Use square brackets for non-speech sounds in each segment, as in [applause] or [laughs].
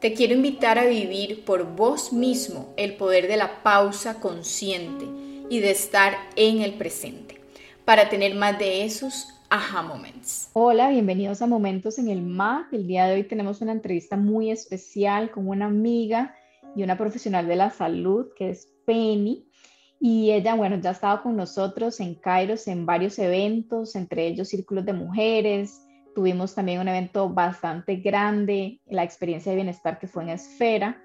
Te quiero invitar a vivir por vos mismo el poder de la pausa consciente y de estar en el presente para tener más de esos aha moments. Hola, bienvenidos a Momentos en el MAP. El día de hoy tenemos una entrevista muy especial con una amiga y una profesional de la salud que es Penny. Y ella, bueno, ya ha estado con nosotros en Kairos en varios eventos, entre ellos círculos de mujeres, Tuvimos también un evento bastante grande, la experiencia de bienestar que fue en Esfera.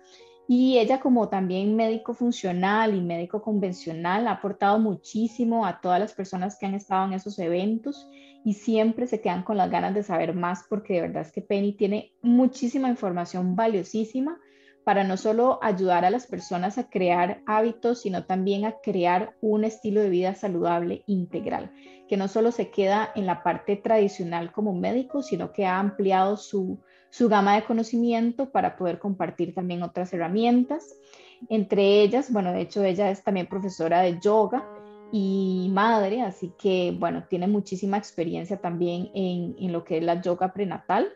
Y ella como también médico funcional y médico convencional ha aportado muchísimo a todas las personas que han estado en esos eventos y siempre se quedan con las ganas de saber más porque de verdad es que Penny tiene muchísima información valiosísima para no solo ayudar a las personas a crear hábitos, sino también a crear un estilo de vida saludable integral que no solo se queda en la parte tradicional como médico, sino que ha ampliado su, gama de conocimiento para poder compartir también otras herramientas. Entre ellas, bueno, de hecho ella es también profesora de yoga y madre, así que bueno, tiene muchísima experiencia también en, en lo que es la yoga prenatal.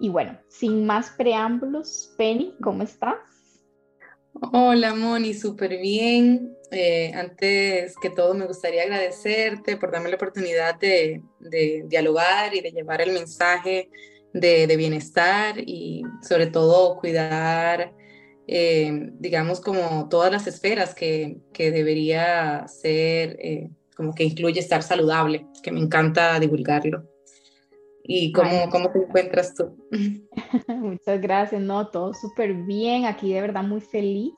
Y bueno, sin más preámbulos, Penny, ¿cómo estás? Hola Moni, súper bien. Eh, antes que todo me gustaría agradecerte por darme la oportunidad de, dialogar y de llevar el mensaje de, bienestar y sobre todo cuidar, eh, digamos, como todas las esferas que, debería ser, eh, como que incluye estar saludable, que me encanta divulgarlo. ¿Y cómo, cómo te encuentras tú? [laughs] Muchas gracias, no, todo súper bien, aquí de verdad muy feliz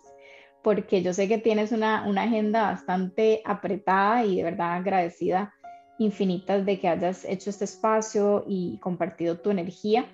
porque yo sé que tienes una, una, agenda bastante apretada y de verdad agradecida infinitas de que hayas hecho este espacio y compartido tu energía,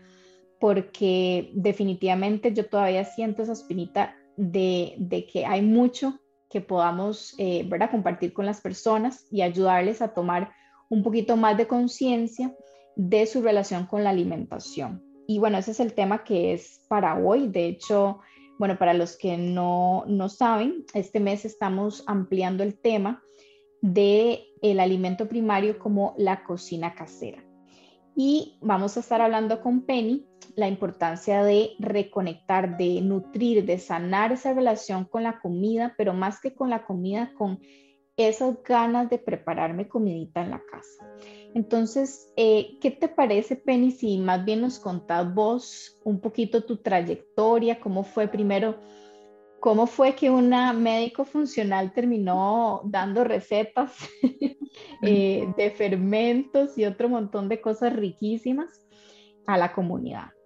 porque definitivamente yo todavía siento esa espinita de, de que hay mucho que podamos eh, ¿verdad? compartir con las personas y ayudarles a tomar un poquito más de conciencia de su relación con la alimentación. Y bueno, ese es el tema que es para hoy. De hecho, bueno, para los que no, saben, este mes estamos ampliando el tema de el alimento primario como la cocina casera. Y vamos a estar hablando con Penny la importancia de reconectar, de nutrir, de sanar esa relación con la comida, pero más que con la comida, con esas ganas de prepararme comidita en la casa. Entonces, eh, ¿qué te parece, Penny, si más bien nos contás vos un poquito tu trayectoria, cómo fue primero, cómo fue que una médico funcional terminó dando recetas [laughs] eh, de fermentos y otro montón de cosas riquísimas a la comunidad?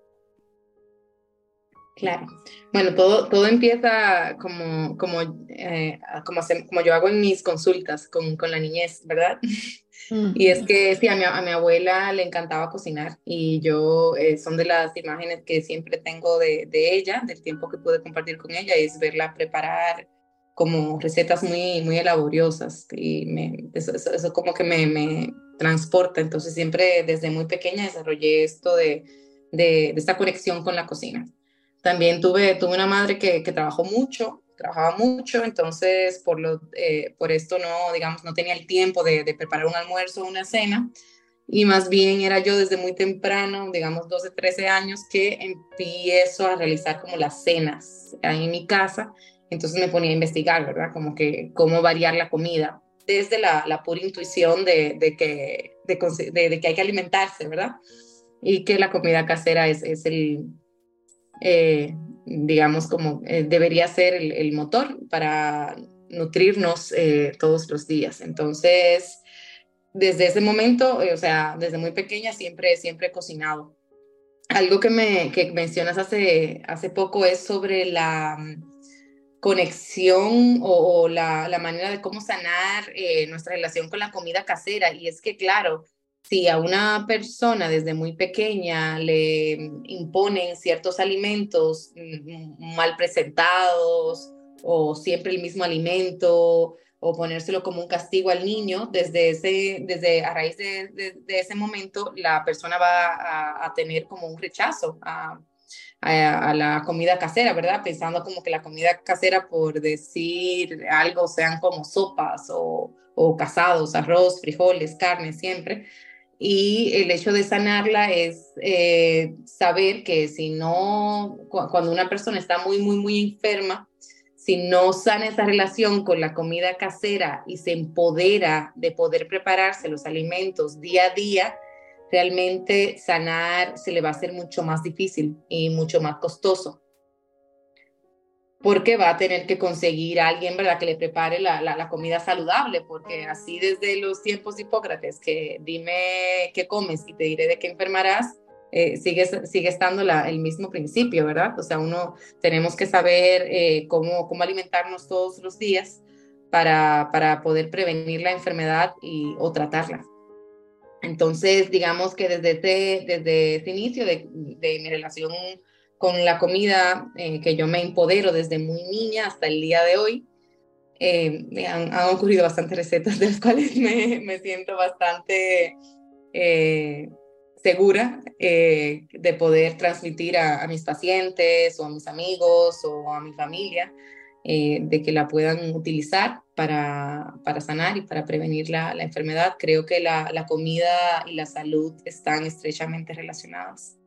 Claro. Bueno, todo, todo empieza como, como, eh, como, como, yo hago en mis consultas con, con la niñez, ¿verdad? Y es que sí, a mi, a mi, abuela le encantaba cocinar y yo eh, son de las imágenes que siempre tengo de, de, ella, del tiempo que pude compartir con ella, es verla preparar como recetas muy, muy laboriosas y me, eso, eso, como que me, me, transporta. Entonces siempre desde muy pequeña desarrollé esto de, de, de esta conexión con la cocina. También tuve, tuve una madre que, que trabajó mucho trabajaba mucho, entonces por, lo, eh, por esto no, digamos, no tenía el tiempo de, preparar un almuerzo o una cena, y más bien era yo desde muy temprano, digamos 12, 13 años, que empiezo a realizar como las cenas ahí en mi casa, entonces me ponía a investigar, ¿verdad? Como que cómo variar la comida, desde la, pura intuición de, de que, de, que hay que alimentarse, ¿verdad? Y que la comida casera es, es el, eh, digamos, como eh, debería ser el, motor para nutrirnos eh, todos los días. Entonces, desde ese momento, o sea, desde muy pequeña siempre, siempre he cocinado. Algo que, me, que mencionas hace, hace poco es sobre la mm, conexión o, la, la, manera de cómo sanar nuestra relación con la comida casera. Y es que, claro, si a una persona desde muy pequeña le imponen ciertos alimentos mm, mal presentados o siempre el mismo alimento o ponérselo como un castigo al niño, desde, ese, desde a raíz de, ese momento la persona va a, tener como un rechazo a, a, la comida casera, ¿verdad? Pensando como que la comida casera, por decir algo, sean como sopas o, o casados, arroz, frijoles, carne, siempre. Y el hecho de sanarla es eh, saber que si no, cuando una persona está muy, muy, muy enferma, si no sana esa relación con la comida casera y se empodera de poder prepararse los alimentos día a día, realmente sanar se le va a hacer mucho más difícil y mucho más costoso. Porque va a tener que conseguir a alguien, ¿verdad?, que le prepare la, comida saludable, porque así desde los tiempos de Hipócrates, que dime qué comes y te diré de qué enfermarás, eh, sigue, sigue estando la, el mismo principio, ¿verdad? O sea, uno tenemos que saber eh, cómo, cómo alimentarnos todos los días para, para poder prevenir la enfermedad y, o tratarla. Entonces, digamos que desde ese, desde ese inicio de, de mi relación con la comida, eh, que yo me empodero desde muy niña hasta el día de hoy, eh, han, ocurrido bastantes recetas de las cuales [laughs] me, siento bastante eh, segura de poder transmitir a, a, mis pacientes o a mis amigos o a mi familia, de que la puedan utilizar para, para sanar y para prevenir la, la enfermedad. Creo que la, la, comida y la salud están estrechamente relacionadas.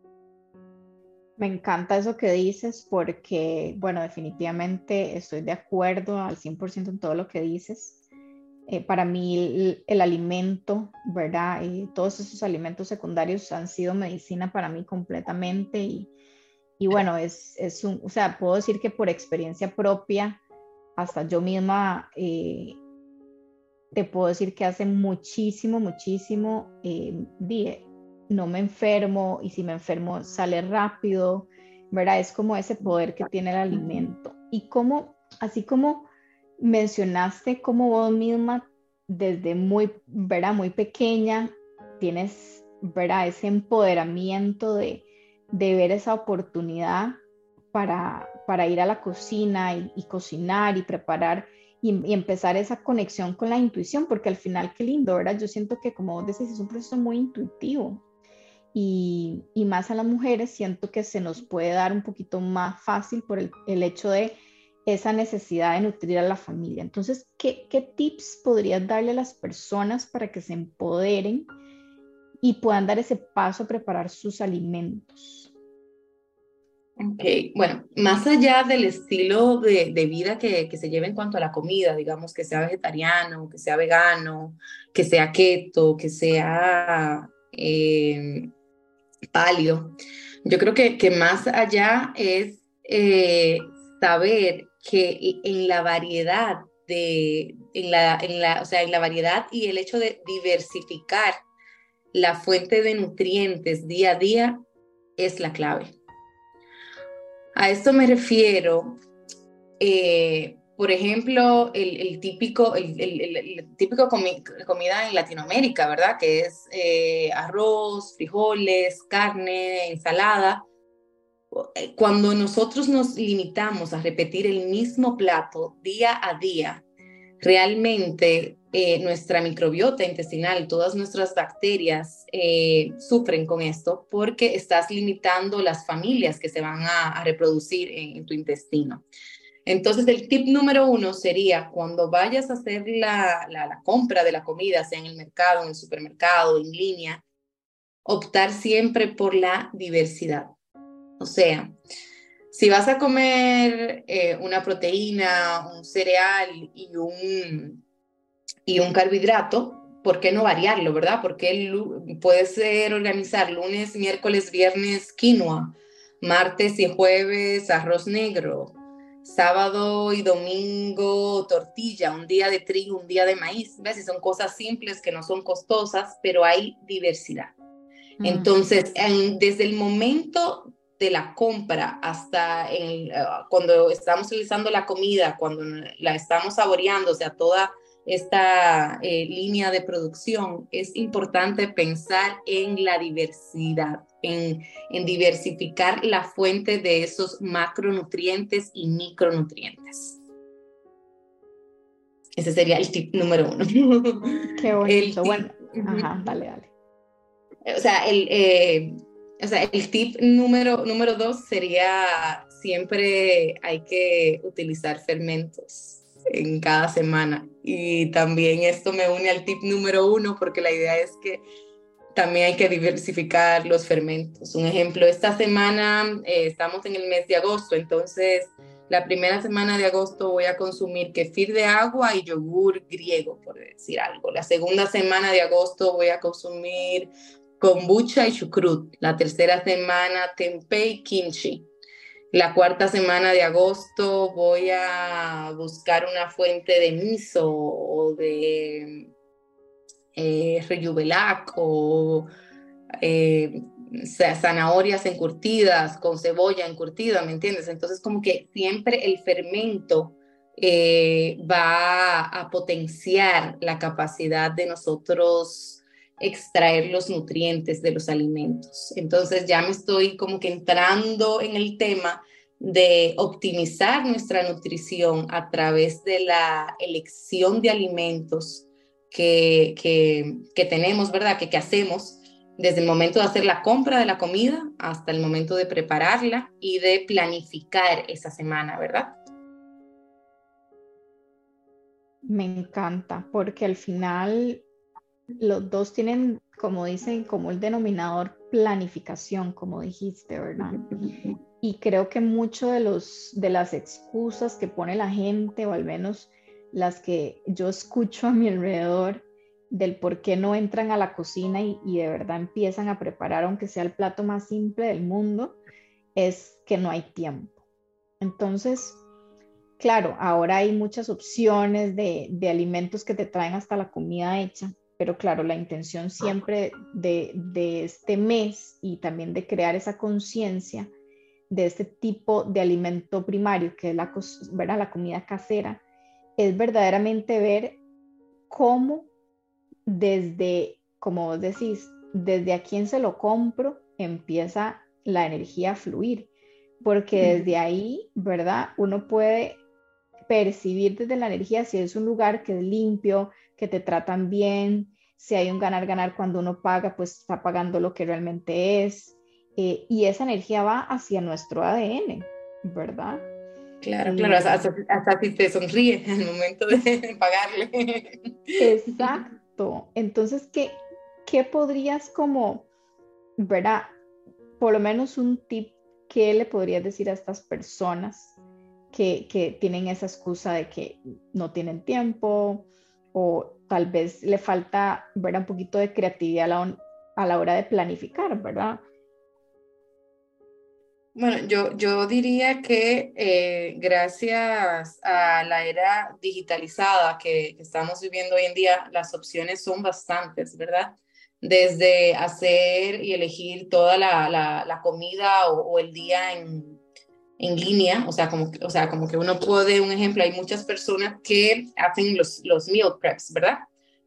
Me encanta eso que dices porque, bueno, definitivamente estoy de acuerdo al 100% en todo lo que dices. Eh, para mí el, alimento, ¿verdad? Todos esos alimentos secundarios han sido medicina para mí completamente y, y bueno, es, es un, o sea, puedo decir que por experiencia propia, hasta yo misma eh, te puedo decir que hace muchísimo, muchísimo, eh, no me enfermo y si me enfermo sale rápido, ¿verdad? Es como ese poder que tiene el alimento. Y como, así como mencionaste, como vos misma desde muy, ¿verdad? Muy pequeña tienes, ¿verdad? Ese empoderamiento de, de ver esa oportunidad para, para ir a la cocina y, cocinar y preparar y, empezar esa conexión con la intuición, porque al final, qué lindo, ¿verdad? Yo siento que, como vos decís, es un proceso muy intuitivo. Y, más a las mujeres siento que se nos puede dar un poquito más fácil por el, el hecho de esa necesidad de nutrir a la familia. Entonces, ¿qué, ¿qué, tips podrías darle a las personas para que se empoderen y puedan dar ese paso a preparar sus alimentos? Ok, bueno, más allá del estilo de, vida que, se lleva en cuanto a la comida, digamos que sea vegetariano, que sea vegano, que sea keto, que sea eh, palio, yo creo que, que más allá es eh, saber que en la variedad de, en la, en la, o sea, en la variedad y el hecho de diversificar la fuente de nutrientes día a día es la clave. A esto me refiero, eh, por ejemplo, el, típico, el, típico comida en Latinoamérica, ¿verdad? Que es eh, arroz, frijoles, carne, ensalada. Cuando nosotros nos limitamos a repetir el mismo plato día a día, realmente eh, nuestra microbiota intestinal, todas nuestras bacterias eh, sufren con esto porque estás limitando las familias que se van a, reproducir en, tu intestino. Entonces, el tip número uno sería cuando vayas a hacer la, la, compra de la comida, sea en el mercado, en el supermercado, en línea, optar siempre por la diversidad. O sea, si vas a comer eh, una proteína, un cereal y un, y un carbohidrato, ¿por qué no variarlo, verdad? Porque puede ser organizar lunes, miércoles, viernes quinoa, martes y jueves arroz negro, sábado y domingo tortilla, un día de trigo, un día de maíz. ¿Ves? son cosas simples que no son costosas, pero hay diversidad. Mm. Entonces, desde el momento de la compra hasta cuando estamos utilizando la comida, cuando la estamos saboreando, o sea, toda esta eh, línea de producción, es importante pensar en la diversidad, en, en diversificar la fuente de esos macronutrientes y micronutrientes. Ese sería el tip número uno. [laughs] Qué bonito. bueno, ajá, dale, dale. O sea, el, eh, o sea, el tip número, número dos sería siempre hay que utilizar fermentos en cada semana. Y también esto me une al tip número uno porque la idea es que también hay que diversificar los fermentos. Un ejemplo, esta semana eh, estamos en el mes de agosto, entonces la primera semana de agosto voy a consumir kefir de agua y yogur griego, por decir algo. La segunda semana de agosto voy a consumir kombucha y chucrut. La tercera semana tempeh y kimchi. La cuarta semana de agosto voy a buscar una fuente de miso o de eh, o eh, zanahorias encurtidas con cebolla encurtida, ¿me entiendes? Entonces como que siempre el fermento eh, va a potenciar la capacidad de nosotros extraer los nutrientes de los alimentos. Entonces ya me estoy como que entrando en el tema de optimizar nuestra nutrición a través de la elección de alimentos que, que, tenemos, ¿verdad? Que, que hacemos desde el momento de hacer la compra de la comida hasta el momento de prepararla y de planificar esa semana, ¿verdad? Me encanta, porque al final los dos tienen, como dicen, como el denominador planificación, como dijiste, ¿verdad? Y creo que mucho de, los, de las excusas que pone la gente, o al menos las que yo escucho a mi alrededor, del por qué no entran a la cocina y, y de verdad empiezan a preparar, aunque sea el plato más simple del mundo, es que no hay tiempo. Entonces, claro, ahora hay muchas opciones de, de, alimentos que te traen hasta la comida hecha, pero claro, la intención siempre de, de este mes y también de crear esa conciencia de este tipo de alimento primario, que es la, la comida casera, es verdaderamente ver cómo desde, como vos decís, desde a quién se lo compro, empieza la energía a fluir, porque desde ahí, ¿verdad? Uno puede percibir desde la energía si es un lugar que es limpio, que te tratan bien, si hay un ganar-ganar cuando uno paga, pues está pagando lo que realmente es. Eh, y esa energía va hacia nuestro ADN, ¿verdad? Claro, claro, hasta, si te sonríe [laughs] en el momento de [laughs] pagarle. Exacto. Entonces, ¿qué, qué podrías como, ¿verdad? Por lo menos un tip que le podrías decir a estas personas que, que tienen esa excusa de que no tienen tiempo o tal vez le falta, ¿verdad? Un poquito de creatividad a la, a la hora de planificar, ¿verdad? Bueno, yo, yo diría que eh, gracias a la era digitalizada que, estamos viviendo hoy en día, las opciones son bastantes, ¿verdad? Desde hacer y elegir toda la, la, comida o, el día en, en línea, o sea, como, o sea, como que uno puede, un ejemplo, hay muchas personas que hacen los, los meal preps, ¿verdad?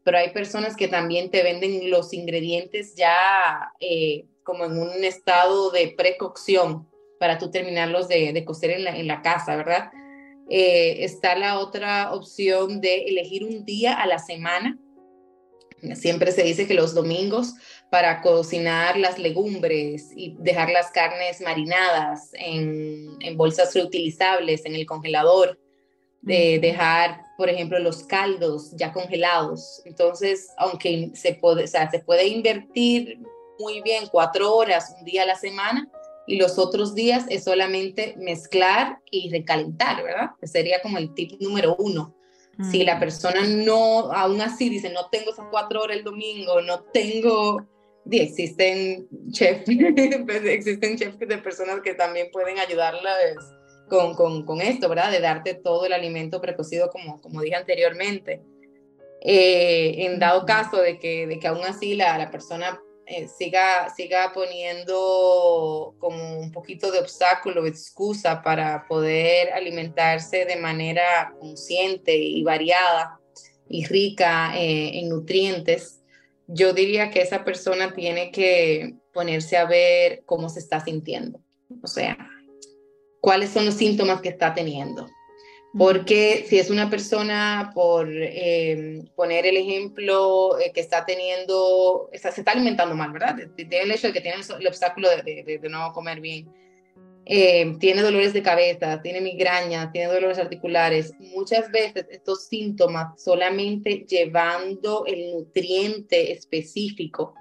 Pero hay personas que también te venden los ingredientes ya eh, como en un estado de precocción para tú terminarlos de, de cocer en la, en la, casa, ¿verdad? Eh, está la otra opción de elegir un día a la semana. Siempre se dice que los domingos para cocinar las legumbres y dejar las carnes marinadas en, en bolsas reutilizables en el congelador, de dejar, por ejemplo, los caldos ya congelados. Entonces, aunque se puede, o sea, se puede invertir muy bien cuatro horas un día a la semana, y los otros días es solamente mezclar y recalentar, ¿verdad? sería como el tip número uno. Si la mm. persona no, aún así dice, no tengo esas cuatro horas el domingo, no tengo, existen chefs, [laughs] pues, existen chefs de personas que también pueden ayudarla con, con, con, esto, ¿verdad? De darte todo el alimento precocido, como, como dije anteriormente. Eh, en dado caso de que, de que aún así la, la persona eh, siga, siga poniendo como un poquito de obstáculo, excusa para poder alimentarse de manera consciente y variada y rica eh, en nutrientes, yo diría que esa persona tiene que ponerse a ver cómo se está sintiendo. O sea, cuáles son los síntomas que está teniendo. Porque si es una persona, por eh, poner el ejemplo, eh, que está teniendo, está, se está alimentando mal, ¿verdad? Tiene el hecho de que tiene el, obstáculo de, de, de, no comer bien. Eh, tiene dolores de cabeza, tiene migrañas, tiene dolores articulares. Muchas veces estos síntomas solamente llevando el nutriente específico,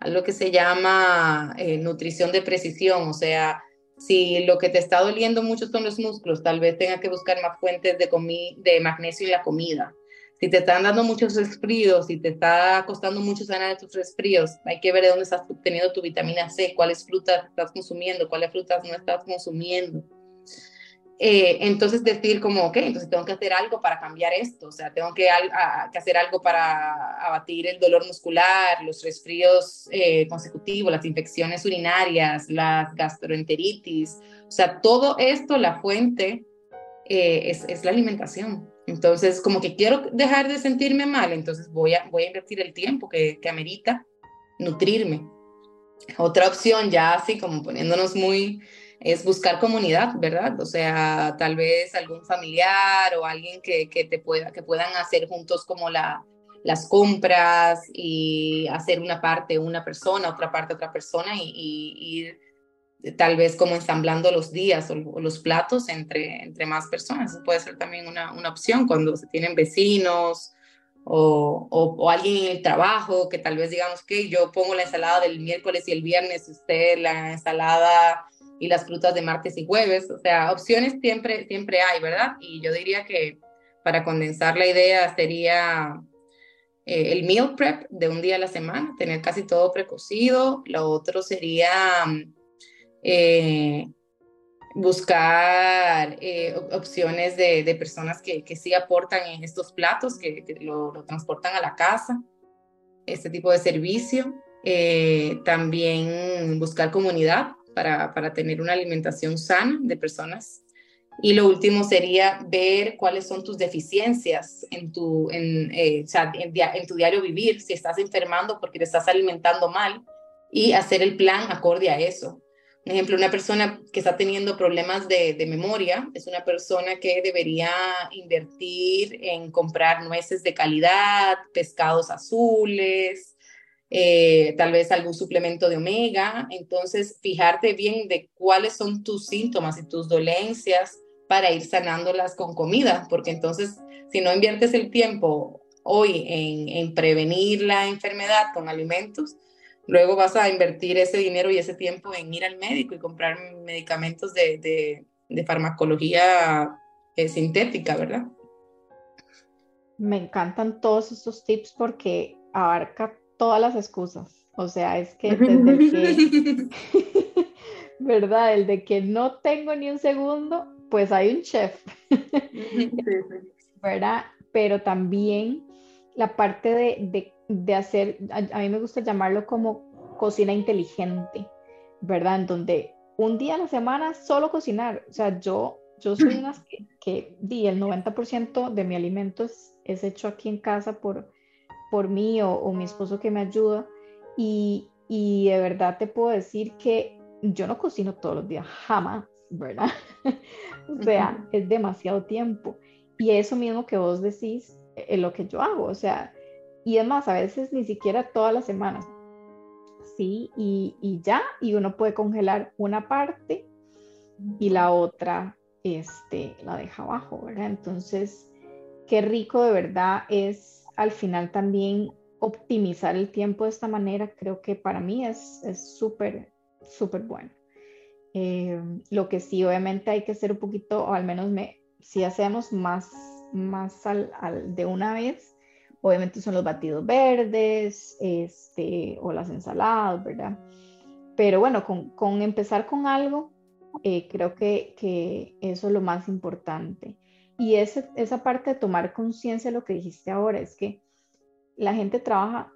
a lo que se llama nutrición de precisión, o sea, si lo que te está doliendo mucho son los músculos, tal vez tenga que buscar más fuentes de, de magnesio en la comida. Si te están dando muchos resfríos, si te está costando mucho sanar tus resfríos, hay que ver de dónde estás obteniendo tu vitamina C, cuáles frutas estás consumiendo, cuáles frutas no estás consumiendo. Eh, entonces decir como, ok, entonces tengo que hacer algo para cambiar esto, o sea, tengo que, hacer algo para abatir el dolor muscular, los resfríos eh, consecutivos, las infecciones urinarias, las gastroenteritis, o sea, todo esto, la fuente eh, es, es, la alimentación. Entonces, como que quiero dejar de sentirme mal, entonces voy a, voy a invertir el tiempo que, que amerita nutrirme. Otra opción, ya así como poniéndonos muy es buscar comunidad, ¿verdad? O sea, tal vez algún familiar o alguien que, que te pueda, que puedan hacer juntos como la, las compras y hacer una parte una persona, otra parte otra persona y, ir tal vez como ensamblando los días o, los platos entre, entre más personas. Eso puede ser también una, una opción cuando se tienen vecinos o, o, alguien en el trabajo que tal vez digamos que yo pongo la ensalada del miércoles y el viernes, usted la ensalada y las frutas de martes y jueves. O sea, opciones siempre, siempre hay, ¿verdad? Y yo diría que para condensar la idea sería eh, el meal prep de un día a la semana, tener casi todo precocido. Lo otro sería eh, buscar eh, opciones de, personas que, que sí aportan en estos platos, que, lo, transportan a la casa, este tipo de servicio. también buscar comunidad, para, tener una alimentación sana de personas. Y lo último sería ver cuáles son tus deficiencias en tu, en, eh, en, en, tu diario vivir, si estás enfermando porque te estás alimentando mal y hacer el plan acorde a eso. Por ejemplo, una persona que está teniendo problemas de, memoria es una persona que debería invertir en comprar nueces de calidad, pescados azules, eh, tal vez algún suplemento de omega. Entonces, fijarte bien de cuáles son tus síntomas y tus dolencias para ir sanándolas con comida, porque entonces, si no inviertes el tiempo hoy en, prevenir la enfermedad con alimentos, luego vas a invertir ese dinero y ese tiempo en ir al médico y comprar medicamentos de, farmacología eh, sintética, ¿verdad? Me encantan todos estos tips porque abarca todas las excusas. O sea, es que [laughs] desde que, [laughs] ¿verdad? El de que no tengo ni un segundo, pues hay un chef, [laughs] ¿verdad? Pero también la parte de, de, hacer, a, mí me gusta llamarlo como cocina inteligente, ¿verdad? En donde un día a la semana solo cocinar. O sea, yo, yo soy una que, que di, el 90% de mi alimento es, es hecho aquí en casa por por mí o, mi esposo que me ayuda. Y, y, de verdad te puedo decir que yo no cocino todos los días, jamás, ¿verdad? [laughs] o sea, es demasiado tiempo. Y eso mismo que vos decís es lo que yo hago, o sea, y además a veces ni siquiera todas las semanas. Sí, y, y ya, y uno puede congelar una parte y la otra este, la deja abajo, ¿verdad? Entonces, qué rico de verdad es al final también optimizar el tiempo de esta manera, creo que para mí es súper, súper bueno. Eh, lo que sí, obviamente hay que hacer un poquito, o al menos me, si hacemos más, más al, de una vez, obviamente son los batidos verdes este, o las ensaladas, ¿verdad? Pero bueno, con, con empezar con algo, eh, creo que, que, eso es lo más importante. Y ese, esa parte de tomar conciencia de lo que dijiste ahora es que la gente trabaja,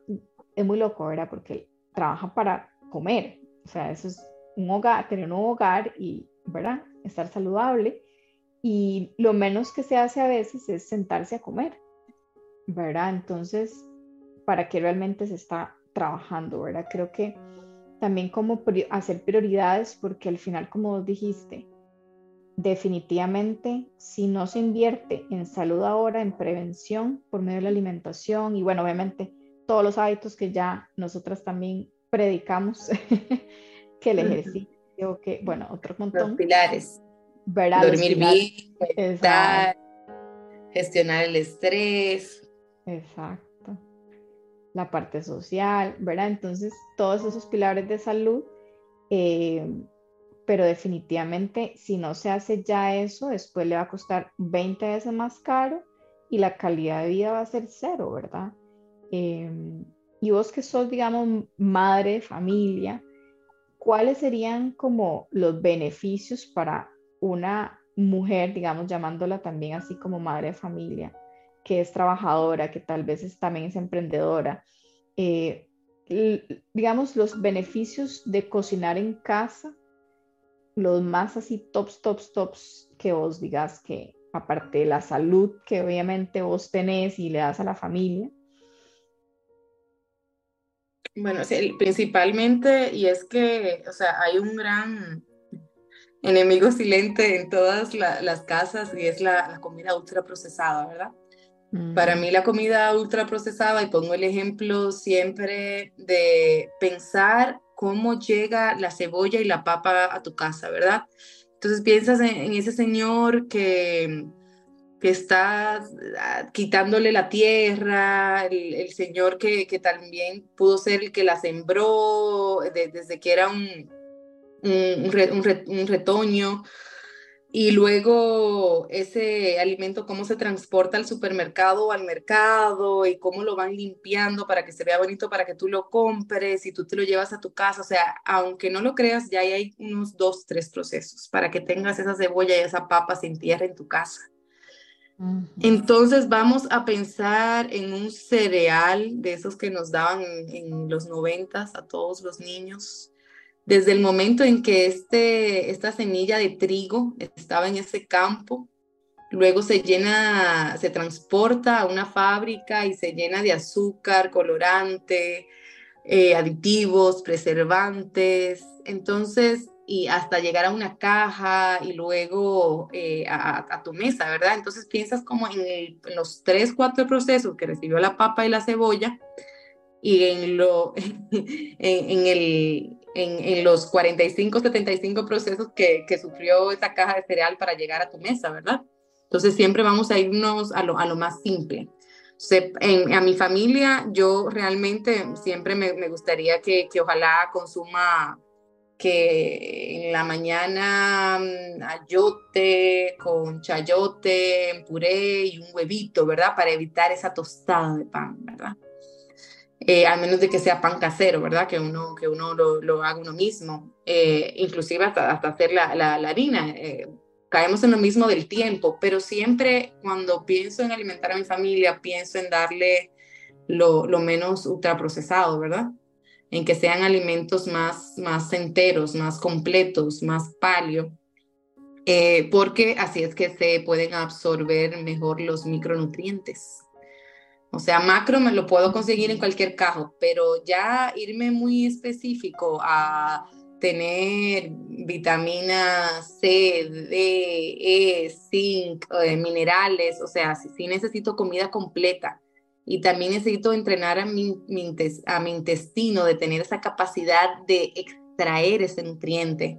es muy loco, ¿verdad? Porque trabaja para comer. O sea, eso es un hogar, tener un hogar y, ¿verdad? Estar saludable. Y lo menos que se hace a veces es sentarse a comer, ¿verdad? Entonces, ¿para qué realmente se está trabajando, ¿verdad? Creo que también como hacer prioridades, porque al final, como dijiste, definitivamente, si no se invierte en salud ahora, en prevención por medio de la alimentación y bueno, obviamente todos los hábitos que ya nosotras también predicamos, [laughs] que el ejercicio, que bueno, otro montón. Los pilares. Dormir bien, gestionar el estrés. Exacto. La parte social, ¿verdad? Entonces, todos esos pilares de salud eh, pero definitivamente si no se hace ya eso, después le va a costar 20 veces más caro y la calidad de vida va a ser cero, ¿verdad? Em, y vos que sos, digamos, madre, familia, ¿cuáles serían como los beneficios para una mujer, digamos, llamándola también así como madre de familia, que es trabajadora, que tal vez también es emprendedora? Eh, digamos, los beneficios de cocinar en casa los más así tops, tops, tops que vos digas que aparte de la salud que obviamente vos tenés y le das a la familia? Bueno, sí, principalmente, y es que, o sea, hay un gran enemigo silente en todas las casas y es la, comida ultra procesada, ¿verdad? Para mí la comida ultra procesada, y pongo el ejemplo siempre de pensar cómo llega la cebolla y la papa a tu casa, ¿verdad? Entonces piensas en, ese señor que, que está ah, quitándole la tierra, el, señor que, que, también pudo ser el que la sembró desde que era un, un retoño y luego ese alimento, cómo se transporta al supermercado o al mercado y cómo lo van limpiando para que se vea bonito, para que tú lo compres y tú te lo llevas a tu casa. O sea, aunque no lo creas, ya hay unos dos, tres procesos para que tengas esa cebolla y esa papa sin tierra en tu casa. Entonces vamos a pensar en un cereal de esos que nos daban en los noventas a todos los niños, desde el momento en que este, esta semilla de trigo estaba en ese campo, luego se llena, se transporta a una fábrica y se llena de azúcar, colorante, eh, aditivos, preservantes, entonces, y hasta llegar a una caja y luego eh, a, tu mesa, ¿verdad? Entonces piensas como en, en, los tres, cuatro procesos que recibió la papa y la cebolla y en, lo, [laughs] en, el, en, los 45, 75 procesos que, que, sufrió esa caja de cereal para llegar a tu mesa, ¿verdad? Entonces siempre vamos a irnos a lo, a lo más simple. en, a mi familia, yo realmente siempre me, me gustaría que, que, ojalá consuma que en la mañana mm, ayote con chayote, puré y un huevito, ¿verdad? Para evitar esa tostada de pan, ¿verdad? Eh, al menos de que sea pan casero, ¿verdad? Que uno, que uno lo, lo haga uno mismo, eh, inclusive hasta, hasta hacer la, la, harina. Eh, caemos en lo mismo del tiempo, pero siempre cuando pienso en alimentar a mi familia, pienso en darle lo, lo menos ultraprocesado, ¿verdad? En que sean alimentos más, más enteros, más completos, más palio, porque así es que se pueden absorber mejor los micronutrientes. O sea, macro me lo puedo conseguir en cualquier cajo, pero ya irme muy específico a tener vitamina C, D, E, zinc, minerales, o sea, sí, necesito comida completa y también necesito entrenar a mi, a mi intestino de tener esa capacidad de extraer ese nutriente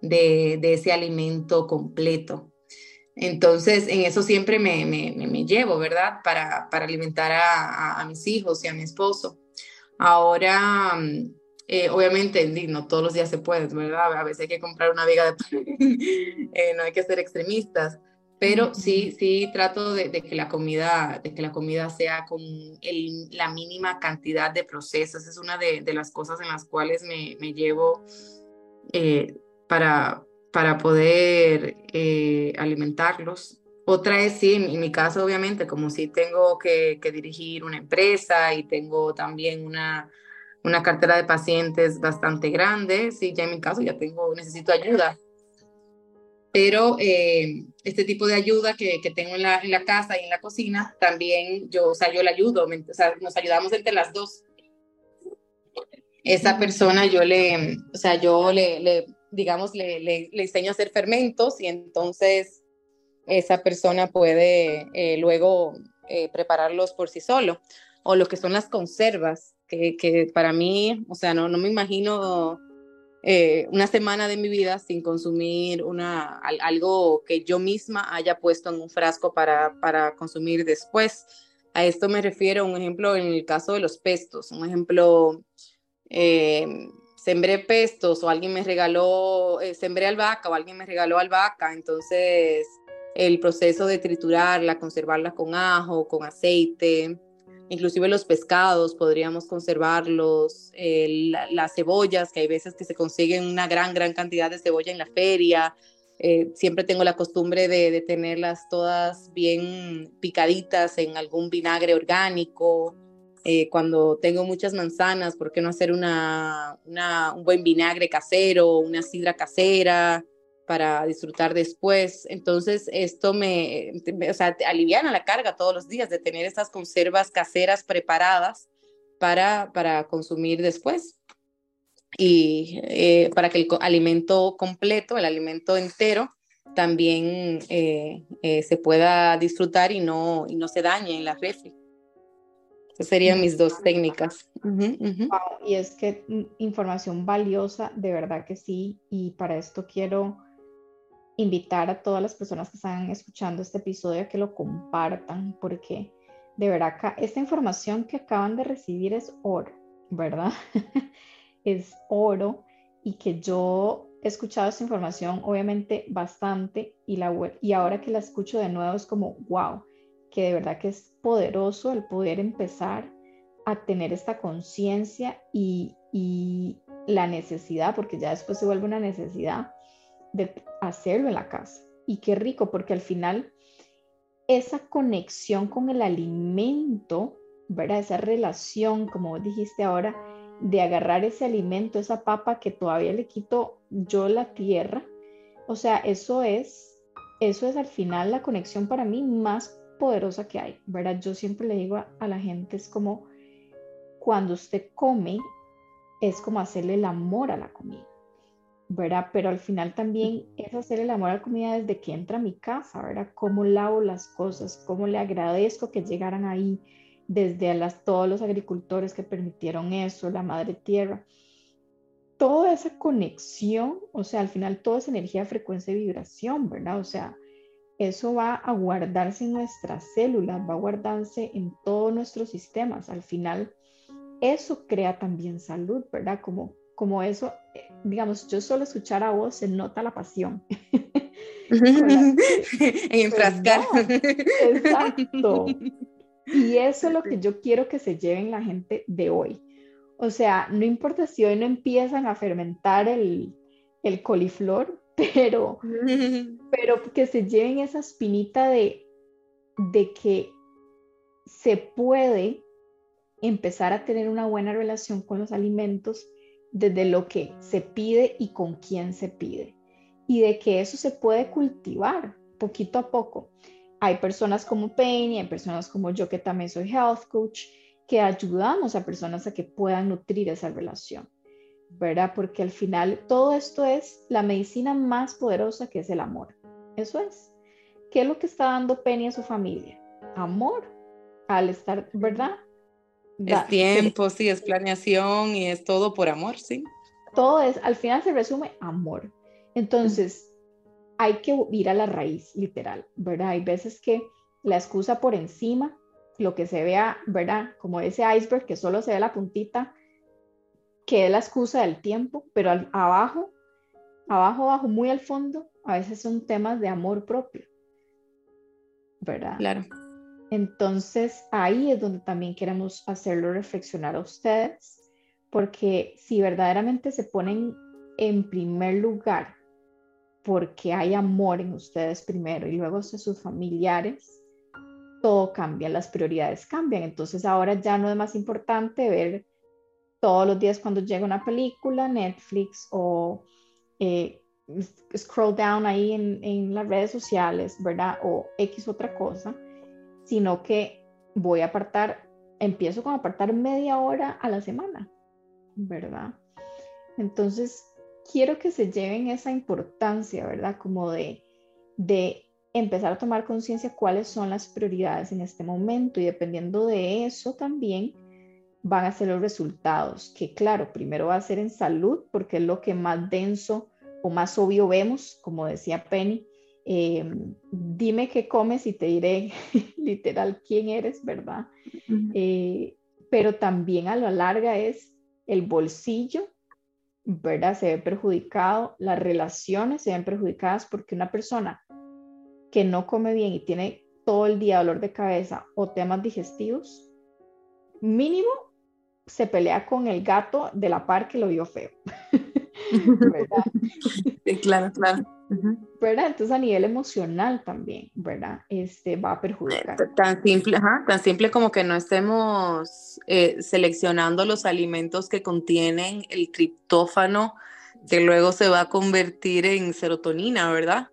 de ese alimento completo. Entonces, en eso siempre me, me, llevo, ¿verdad? Para, para alimentar a, mis hijos y a mi esposo. Ahora, mm, eh, obviamente, no todos los días se puede, ¿verdad? A veces hay que comprar una viga de pan, [laughs] eh, no hay que ser extremistas, pero sí, sí trato de, que la comida, de que la comida sea con la mínima cantidad de procesos. Es una de, de las cosas en las cuales me, me llevo eh, para, para poder eh, alimentarlos. Otra es, sí, en, mi caso, obviamente, como si tengo que, dirigir una empresa y tengo también una, una cartera de pacientes bastante grande, sí, ya en mi caso ya tengo, necesito ayuda. Pero eh, este tipo de ayuda que, que tengo en la, en la, casa y en la cocina, también yo, o sea, yo le ayudo, o sea, nos ayudamos entre las dos. Esa persona yo le, o sea, yo le, le digamos, le, le, enseño a hacer fermentos y entonces esa persona puede eh, luego eh, prepararlos por sí solo. O lo que son las conservas, que, que para mí, o sea, no, no me imagino eh, una semana de mi vida sin consumir una, algo que yo misma haya puesto en un frasco para, para consumir después. A esto me refiero, un ejemplo en el caso de los pestos, un ejemplo, sembré pestos o alguien me regaló, eh, sembré albahaca o alguien me regaló albahaca, entonces el proceso de triturarla, conservarla con ajo, con aceite, inclusive los pescados podríamos conservarlos, las cebollas, que hay veces que se consiguen una gran, gran cantidad de cebolla en la feria. Eh, siempre tengo la costumbre de, tenerlas todas bien picaditas en algún vinagre orgánico. Eh, cuando tengo muchas manzanas, ¿por qué no hacer una, un buen vinagre casero, una sidra casera? para disfrutar después. Entonces, esto me, o sea, aliviana la carga todos los días de tener estas conservas caseras preparadas para, para consumir después. Y eh, para que el alimento completo, el alimento entero, también eh, eh, se pueda disfrutar y no, y no se dañe en la refri. Serían mis dos técnicas. y es que mm, información valiosa, de verdad que sí. Y para esto quiero invitar a todas las personas que están escuchando este episodio a que lo compartan, porque de verdad esta información que acaban de recibir es oro, ¿verdad? [laughs] es oro y que yo he escuchado esta información obviamente bastante y, la, y ahora que la escucho de nuevo es como, wow, que de verdad que es poderoso el poder empezar a tener esta conciencia y, la necesidad, porque ya después se vuelve una necesidad de hacerlo en la casa. Y qué rico, porque al final esa conexión con el alimento, ¿verdad? Esa relación, como dijiste ahora, de agarrar ese alimento, esa papa que todavía le quito yo la tierra. O sea, eso es, eso es al final la conexión para mí más poderosa que hay, ¿verdad? Yo siempre le digo a la gente, es como cuando usted come, es como hacerle el amor a la comida. ¿verdad? Pero al final también es hacer el amor a la comida desde que entra a mi casa, ¿verdad? Cómo lavo las cosas, cómo le agradezco que llegaran ahí, desde a las, todos los agricultores que permitieron eso, la madre tierra. Toda esa conexión, o sea, al final toda esa energía, frecuencia y vibración, ¿verdad? O sea, eso va a guardarse en nuestras células, va a guardarse en todos nuestros sistemas. Al final, eso crea también salud, ¿verdad? Como como eso, eh, digamos, yo solo escuchar a vos se nota la pasión. [laughs] [laughs] en enfrascar. Exacto. [laughs] Y eso es lo que yo quiero que se lleven la gente de hoy. O sea, no importa si hoy no empiezan a fermentar el, el coliflor, [laughs] pero, [laughs] pero que se lleven esa espinita de, de que se puede empezar a tener una buena relación con los alimentos desde lo que se pide y con quién se pide. Y de que eso se puede cultivar poquito a poco. Hay personas como Penny, hay personas como yo que también soy health coach, que ayudamos a personas a que puedan nutrir esa relación, ¿verdad? Porque al final todo esto es la medicina más poderosa que es el amor. Eso es. ¿Qué es lo que está dando Penny a su familia? Amor. Al estar, ¿verdad? Es tiempo, sí, es planeación y es todo por amor, sí. Todo es, al final se resume amor. Entonces, hay que ir a la raíz, literal, ¿verdad? Hay veces que la excusa por encima, lo que se vea, ¿verdad? Como ese iceberg que solo se ve la puntita, que es la excusa del tiempo, pero abajo, abajo, abajo, muy al fondo, a veces son temas de amor propio, ¿verdad? Claro. Entonces ahí es donde también queremos hacerlo reflexionar a ustedes, porque si verdaderamente se ponen en primer lugar porque hay amor en ustedes primero y luego hacia sus familiares, todo cambia, las prioridades cambian. Entonces ahora ya no es más importante ver todos los días cuando llega una película, Netflix o eh, scroll down ahí en, en las redes sociales, ¿verdad? O X otra cosa sino que voy a apartar, empiezo con apartar media hora a la semana, ¿verdad? Entonces, quiero que se lleven esa importancia, ¿verdad? Como de, de empezar a tomar conciencia cuáles son las prioridades en este momento y dependiendo de eso también van a ser los resultados, que claro, primero va a ser en salud porque es lo que más denso o más obvio vemos, como decía Penny, eh, dime qué comes y te diré [laughs] literal quién eres, ¿verdad? Eh, pero también a la larga es el bolsillo, ¿verdad? Se ve perjudicado, las relaciones se ven perjudicadas porque una persona que no come bien y tiene todo el día dolor de cabeza o temas digestivos, mínimo se pelea con el gato de la par que lo vio feo. [laughs] ¿Verdad? Sí, claro, claro. ¿Verdad? Entonces a nivel emocional también, ¿verdad? Este va a perjudicar. Tan simple, tan simple como que no estemos eh, seleccionando los alimentos que contienen el triptófano, que luego se va a convertir en serotonina, ¿verdad?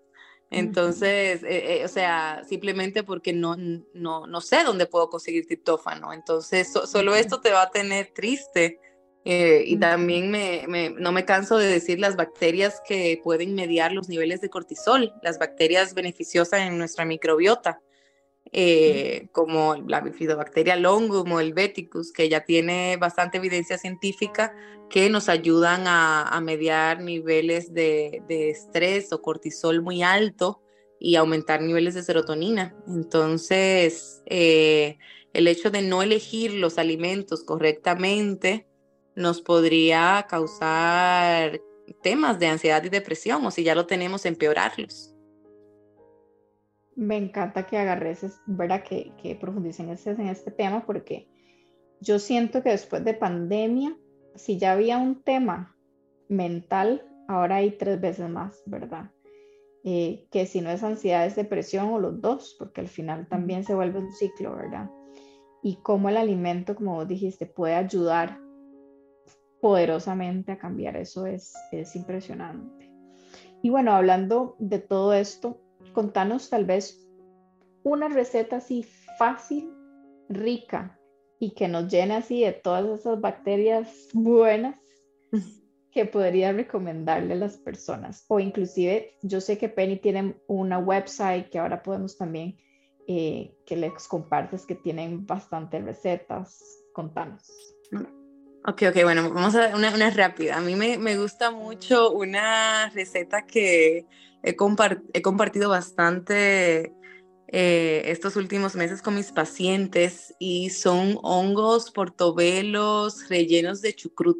Entonces, eh, eh, o sea, simplemente porque no, no, no, sé dónde puedo conseguir triptófano. Entonces, solo esto te va a tener triste. Eh, y también me, me, no me canso de decir las bacterias que pueden mediar los niveles de cortisol, las bacterias beneficiosas en nuestra microbiota. Eh, como la bifidobacteria longum o el beticus, que ya tiene bastante evidencia científica que nos ayudan a, mediar niveles de, estrés o cortisol muy alto y aumentar niveles de serotonina. Entonces, eh, el hecho de no elegir los alimentos correctamente nos podría causar temas de ansiedad y depresión, o si ya lo tenemos, empeorarlos me encanta que agarres, ¿verdad? Que, que profundicen en este tema porque yo siento que después de pandemia, si ya había un tema mental, ahora hay tres veces más, ¿verdad? Eh, que si no es ansiedad, es depresión o los dos, porque al final también se vuelve un ciclo, ¿verdad? Y cómo el alimento, como vos dijiste, puede ayudar poderosamente a cambiar eso es, es impresionante. Y bueno, hablando de todo esto, contanos tal vez una receta así fácil, rica y que nos llene así de todas esas bacterias buenas [laughs] que podría recomendarle a las personas. O inclusive, yo sé que Penny tiene una website que ahora podemos también eh, que les compartes que tienen bastantes recetas. Contanos. Ok, ok, bueno, vamos a una, una rápida. A mí me, me gusta mucho una receta que he, compartido bastante eh, estos últimos meses con mis pacientes y son hongos portobelos rellenos de chucrut.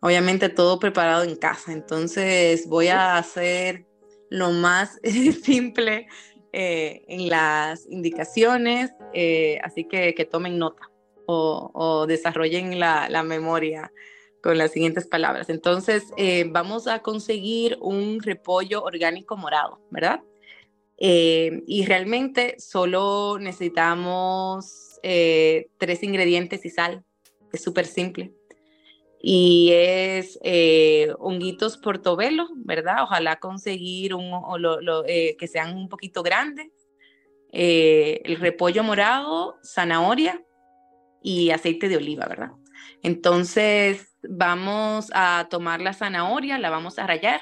Obviamente todo preparado en casa, entonces voy a hacer lo más [laughs] simple eh, en las indicaciones, eh, así que, que tomen nota o, desarrollen la, memoria con las siguientes palabras. Entonces, eh, vamos a conseguir un repollo orgánico morado, ¿verdad? Eh, y realmente solo necesitamos eh, tres ingredientes y sal. Es súper simple. Y es honguitos portobelo, ¿verdad? Ojalá conseguir un, que sean un poquito grandes. el repollo morado, zanahoria y aceite de oliva, ¿verdad? Entonces, vamos a tomar la zanahoria, la vamos a rayar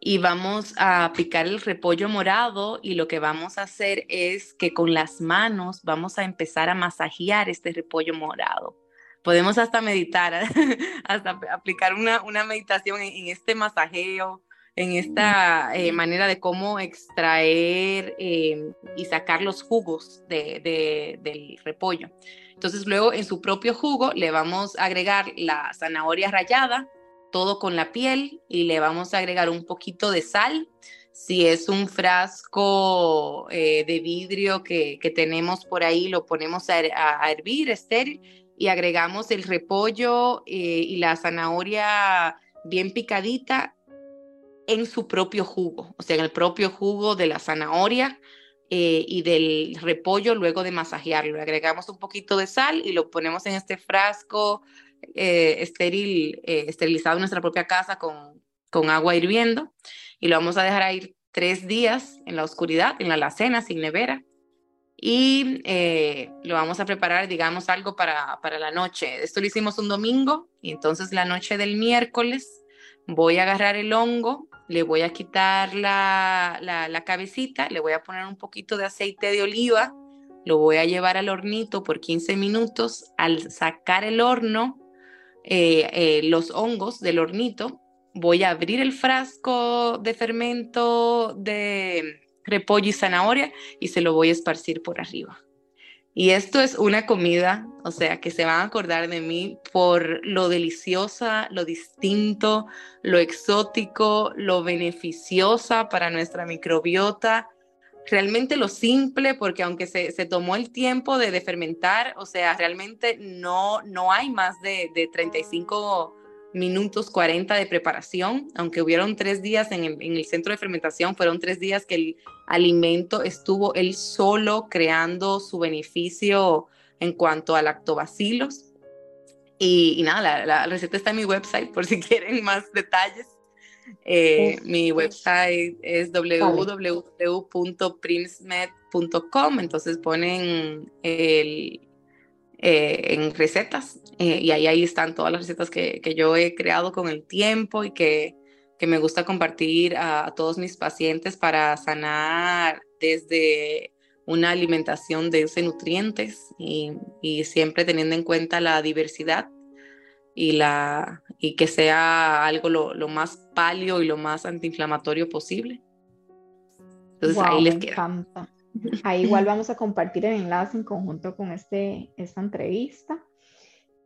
y vamos a picar el repollo morado y lo que vamos a hacer es que con las manos vamos a empezar a masajear este repollo morado. Podemos hasta meditar, [laughs] hasta aplicar una, una meditación en, este masajeo, en esta eh, manera de cómo extraer eh, y sacar los jugos de, del repollo. Entonces luego en su propio jugo le vamos a agregar la zanahoria rallada, todo con la piel y le vamos a agregar un poquito de sal. Si es un frasco eh, de vidrio que, tenemos por ahí, lo ponemos a, hervir estéril y agregamos el repollo y la zanahoria bien picadita en su propio jugo, o sea, en el propio jugo de la zanahoria eh, y del repollo luego de masajearlo. Agregamos un poquito de sal y lo ponemos en este frasco eh, estéril, eh, esterilizado en nuestra propia casa con, con agua hirviendo y lo vamos a dejar ahí tres días en la oscuridad, en la alacena, sin nevera. Y lo vamos a preparar, digamos, algo para, para la noche. Esto lo hicimos un domingo y entonces la noche del miércoles voy a agarrar el hongo, le voy a quitar la, la, cabecita, le voy a poner un poquito de aceite de oliva, lo voy a llevar al hornito por 15 minutos. Al sacar el horno, eh, eh, los hongos del hornito, voy a abrir el frasco de fermento de repollo y zanahoria y se lo voy a esparcir por arriba. Y esto es una comida, o sea, que se van a acordar de mí por lo deliciosa, lo distinto, lo exótico, lo beneficiosa para nuestra microbiota. Realmente lo simple, porque aunque se, tomó el tiempo de, de, fermentar, o sea, realmente no, no hay más de, de 35 minutos 40 de preparación, aunque hubieron tres días en el, centro de fermentación, fueron tres días que el alimento estuvo él solo creando su beneficio en cuanto a lactobacilos. Y, nada, la, receta está en mi website por si [laughs] quieren más detalles. Eh, mi website es www.primsmed.com, entonces ponen el, eh, en recetas eh, y ahí, ahí están todas las recetas que, que, yo he creado con el tiempo y que, que me gusta compartir a, todos mis pacientes para sanar desde una alimentación de de nutrientes y, y, siempre teniendo en cuenta la diversidad y, la, y que sea algo lo, lo más palio y lo más antiinflamatorio posible. Entonces ahí les queda. Ahí igual vamos a compartir el enlace en conjunto con este, esta entrevista.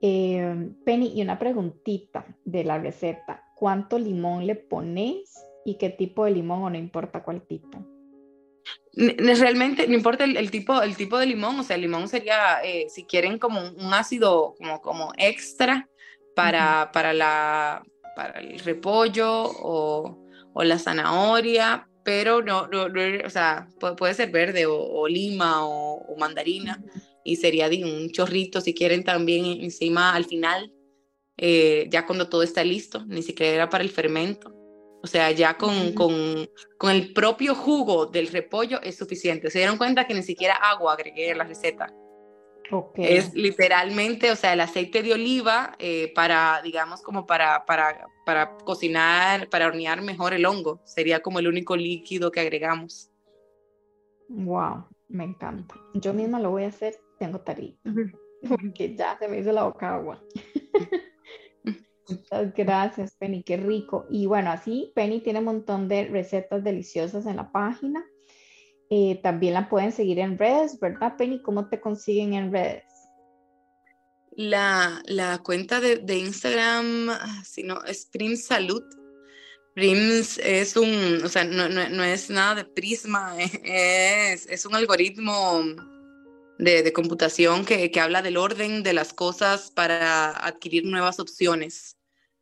Eh, Penny, y una preguntita de la receta. ¿Cuánto limón le pones y qué tipo de limón o no importa cuál tipo? Realmente no importa el, tipo, el tipo de limón, o sea, el limón sería, eh, si quieren, como un, ácido como, como extra para, para, la, para el repollo o, o la zanahoria, pero no, no, o sea, puede, ser verde o, lima o, mandarina y sería de un chorrito si quieren también encima al final, eh, ya cuando todo está listo, ni siquiera era para el fermento. O sea, ya con, con, con, el propio jugo del repollo es suficiente. Se dieron cuenta que ni siquiera agua agregué en la receta. Es literalmente, o sea, el aceite de oliva eh, para, digamos, como para, para, para cocinar, para hornear mejor el hongo. Sería como el único líquido que agregamos. Wow, me encanta. Yo misma lo voy a hacer, tengo tarea, porque ya se me hizo la boca agua. [laughs] Muchas gracias, Penny, qué rico. Y bueno, así Penny tiene un montón de recetas deliciosas en la página. Eh, también la pueden seguir en redes, ¿verdad, Penny? ¿Cómo te consiguen en redes? La, la cuenta de, de, Instagram, ah, si no, es Prims Salud. Prims es un, o sea, no, no, no es nada de prisma, [laughs] es, es un algoritmo de, de computación que, que, habla del orden de las cosas para adquirir nuevas opciones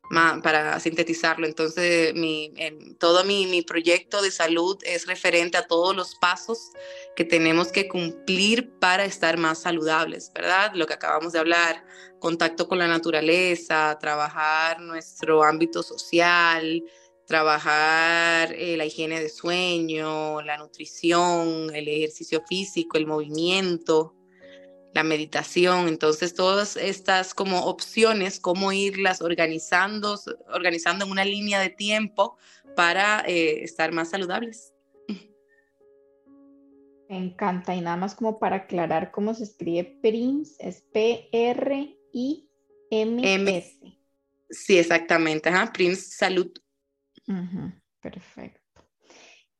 para sintetizarlo. Entonces, mi, todo mi, proyecto de salud es referente a todos los pasos que tenemos que cumplir para estar más saludables, ¿verdad? Lo que acabamos de hablar, contacto con la naturaleza, trabajar nuestro ámbito social, trabajar eh, la higiene de sueño, la nutrición, el ejercicio físico, el movimiento, la meditación. Entonces, todas estas como opciones, cómo irlas organizando, organizando en una línea de tiempo para eh, estar más saludables. [laughs] Me encanta. Y nada más como para aclarar cómo se escribe PRIMS, es P-R-I-M-S. Sí, exactamente. Ajá, PRIMS Salud. perfecto.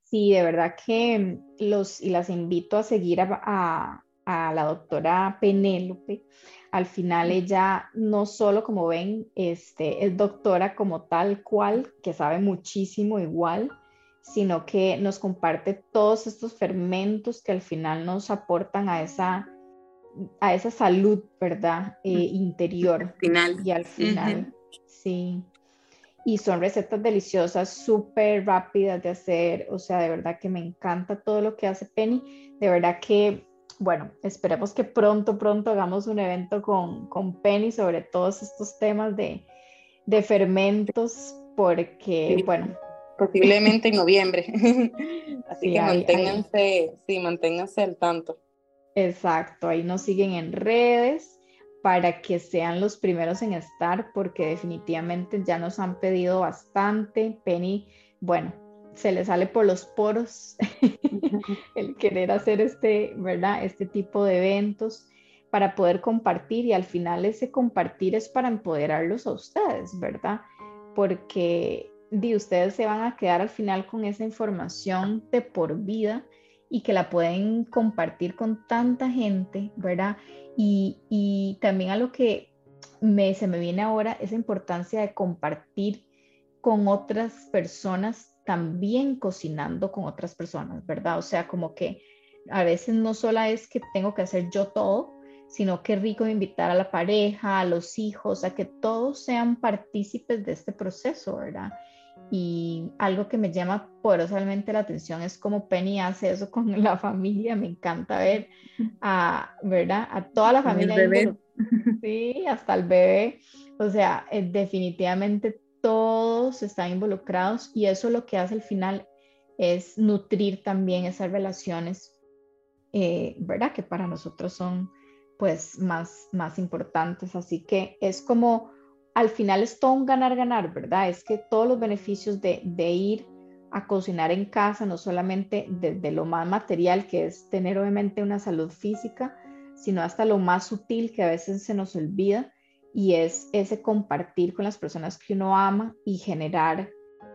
Sí, de verdad que los y las invito a seguir a, a la doctora Penélope, al final ella no solo, como ven, este, es doctora como tal cual, que sabe muchísimo igual, sino que nos comparte todos estos fermentos que al final nos aportan a esa, a esa salud, ¿verdad? Eh, interior. Final. Y al final, sí. Y son recetas deliciosas, súper rápidas de hacer, o sea, de verdad que me encanta todo lo que hace Penny, de verdad que bueno, esperemos que pronto, pronto hagamos un evento con, con Penny sobre todos estos temas de, de fermentos, porque, bueno. Posiblemente en noviembre. [laughs] Así que manténganse, sí, manténganse al tanto. Exacto, ahí nos siguen en redes para que sean los primeros en estar, porque definitivamente ya nos han pedido bastante. Penny, bueno, se le sale por los poros [laughs] el querer hacer este, ¿verdad? Este tipo de eventos para poder compartir y al final ese compartir es para empoderarlos a ustedes, ¿verdad? Porque de ustedes se van a quedar al final con esa información de por vida y que la pueden compartir con tanta gente, ¿verdad? Y, y también a lo que me, se me viene ahora esa importancia de compartir con otras personas también cocinando con otras personas, ¿verdad? O sea, como que a veces no solo es que tengo que hacer yo todo, sino que rico invitar a la pareja, a los hijos, a que todos sean partícipes de este proceso, ¿verdad? Y algo que me llama poderosamente la atención es cómo Penny hace eso con [laughs] la familia. Me encanta ver a, ¿verdad? A toda la familia. Sí, hasta el bebé. O sea, eh, definitivamente todos están involucrados y eso lo que hace al final es nutrir también esas relaciones, eh, ¿verdad? Que para nosotros son pues más, más importantes. Así que es como, al final es todo un ganar-ganar, ¿verdad? Es que todos los beneficios de, de ir a cocinar en casa, no solamente desde lo más material, que es tener obviamente una salud física, sino hasta lo más sutil que a veces se nos olvida, y es ese compartir con las personas que uno ama y generar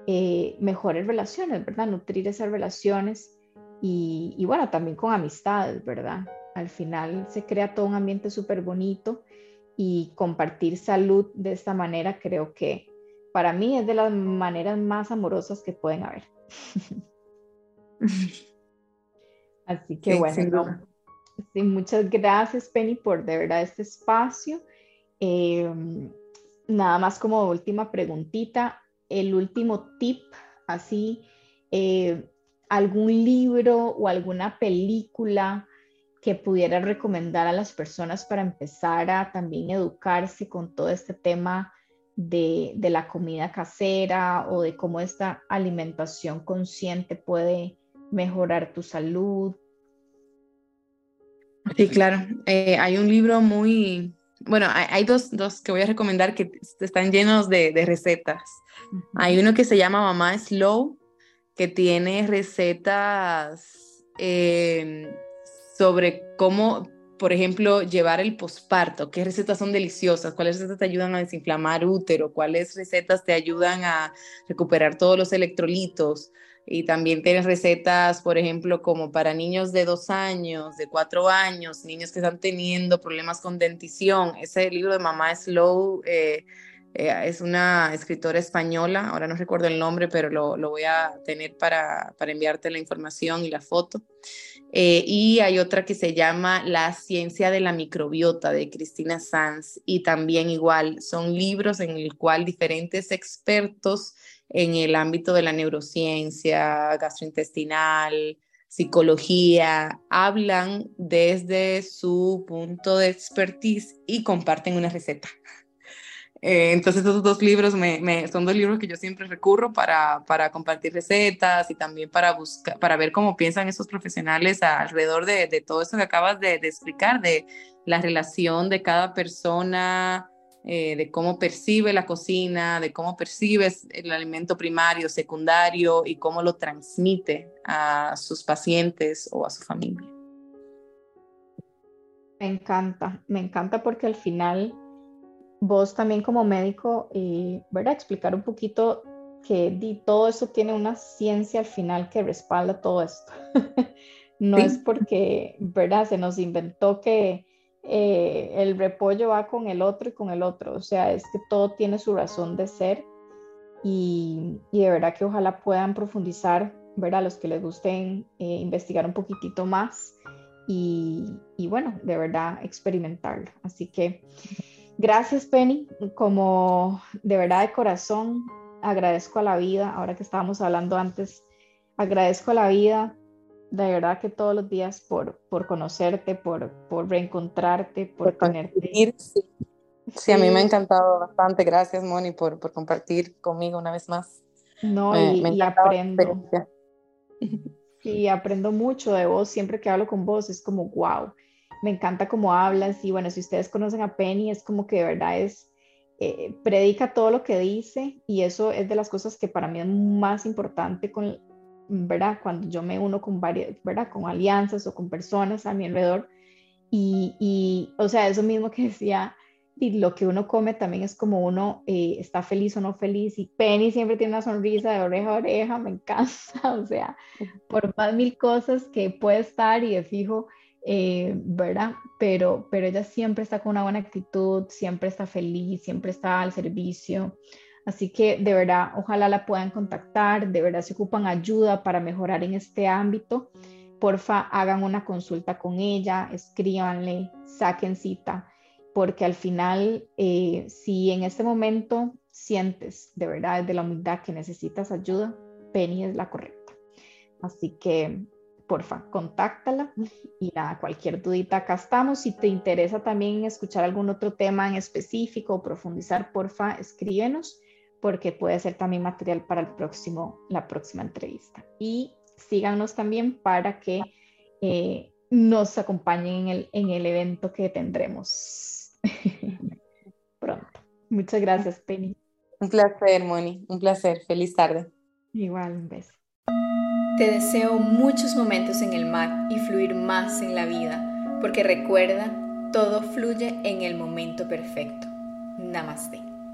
eh, mejores relaciones, ¿verdad? Nutrir esas relaciones y, y, bueno, también con amistades, ¿verdad? Al final se crea todo un ambiente súper bonito y compartir salud de esta manera creo que para mí es de las maneras más amorosas que pueden haber. [laughs] Así que bueno, sí, muchas gracias Penny por de verdad este espacio Em, nada más como última preguntita, el último tip, así, eh, algún libro o alguna película que pudiera recomendar a las personas para empezar a también educarse con todo este tema de, de, la comida casera o de cómo esta alimentación consciente puede mejorar tu salud. Sí, claro. Eh, hay un libro muy, bueno, hay, dos, dos, que voy a recomendar que están llenos de, de recetas. Hay uno que se llama Mamá Slow, que tiene recetas eh, sobre cómo, por ejemplo, llevar el posparto, qué recetas son deliciosas, cuáles recetas te ayudan a desinflamar útero, cuáles recetas te ayudan a recuperar todos los electrolitos. Y también tienes recetas, por ejemplo, como para niños de dos años, de cuatro años, niños que están teniendo problemas con dentición. Ese libro de Mamá Slow eh, eh, es una escritora española, ahora no recuerdo el nombre, pero lo, lo voy a tener para, para, enviarte la información y la foto. Eh, y hay otra que se llama La ciencia de la microbiota de Cristina Sanz y también igual son libros en el cual diferentes expertos en el ámbito de la neurociencia, gastrointestinal, psicología, hablan desde su punto de expertise y comparten una receta. [laughs] Eh, entonces, esos dos libros son dos libros que yo siempre recurro para, compartir recetas y también para, buscar, para ver cómo piensan esos profesionales alrededor de, todo eso que acabas de, explicar, de la relación de cada persona eh, de cómo percibe la cocina, de cómo percibes el alimento primario, secundario y cómo lo transmite a sus pacientes o a su familia. Me encanta, me encanta porque al final vos también como médico, eh, ¿verdad? Explicar un poquito que todo eso tiene una ciencia al final que respalda todo esto. [laughs] no es porque, ¿verdad? Se nos inventó que eh, el repollo va con el otro y con el otro. O sea, es que todo tiene su razón de ser y, de verdad que ojalá puedan profundizar, ver a los que les gusten eh, investigar un poquitito más y, y, bueno, de verdad experimentarlo. Así que gracias Penny, como de verdad de corazón agradezco a la vida, ahora que estábamos hablando antes, agradezco a la vida de verdad que todos los días por, por conocerte, por, por reencontrarte, por, tenerte. Sí. sí. a mí me ha encantado bastante. Gracias, Moni, por, por compartir conmigo una vez más. No, y, y aprendo. Sí, aprendo mucho de vos. Siempre que hablo con vos es como, wow. me encanta cómo hablas y bueno, si ustedes conocen a Penny, es como que de verdad es, eh, predica todo lo que dice y eso es de las cosas que para mí es más importante con, ¿verdad? Cuando yo me uno con varias, ¿verdad? Con alianzas o con personas a mi alrededor y, y o sea, eso mismo que decía, y lo que uno come también es como uno eh, está feliz o no feliz. Y Penny siempre tiene una sonrisa de oreja a oreja, me encanta. [laughs] O sea, por más mil cosas que puede estar y de fijo, eh, ¿verdad? Pero, pero ella siempre está con una buena actitud, siempre está feliz, siempre está al servicio. Así que de verdad, ojalá la puedan contactar, de verdad se ocupan ayuda para mejorar en este ámbito. Porfa, hagan una consulta con ella, escríbanle, saquen cita porque al final, eh, si en este momento sientes de verdad de la humildad que necesitas ayuda, Penny es la correcta. Así que, porfa, contáctala y nada, cualquier dudita acá estamos. Si te interesa también escuchar algún otro tema en específico o profundizar, porfa, escríbenos porque puede ser también material para el próximo, la próxima entrevista. Y síganos también para que eh, nos acompañen en el, en el evento que tendremos [laughs] Pronto. Muchas gracias, Penny. Un placer, Moni. Un placer. Feliz tarde. Igual, un beso. Te deseo muchos momentos en el mar y fluir más en la vida, porque recuerda, todo fluye en el momento perfecto. Namaste.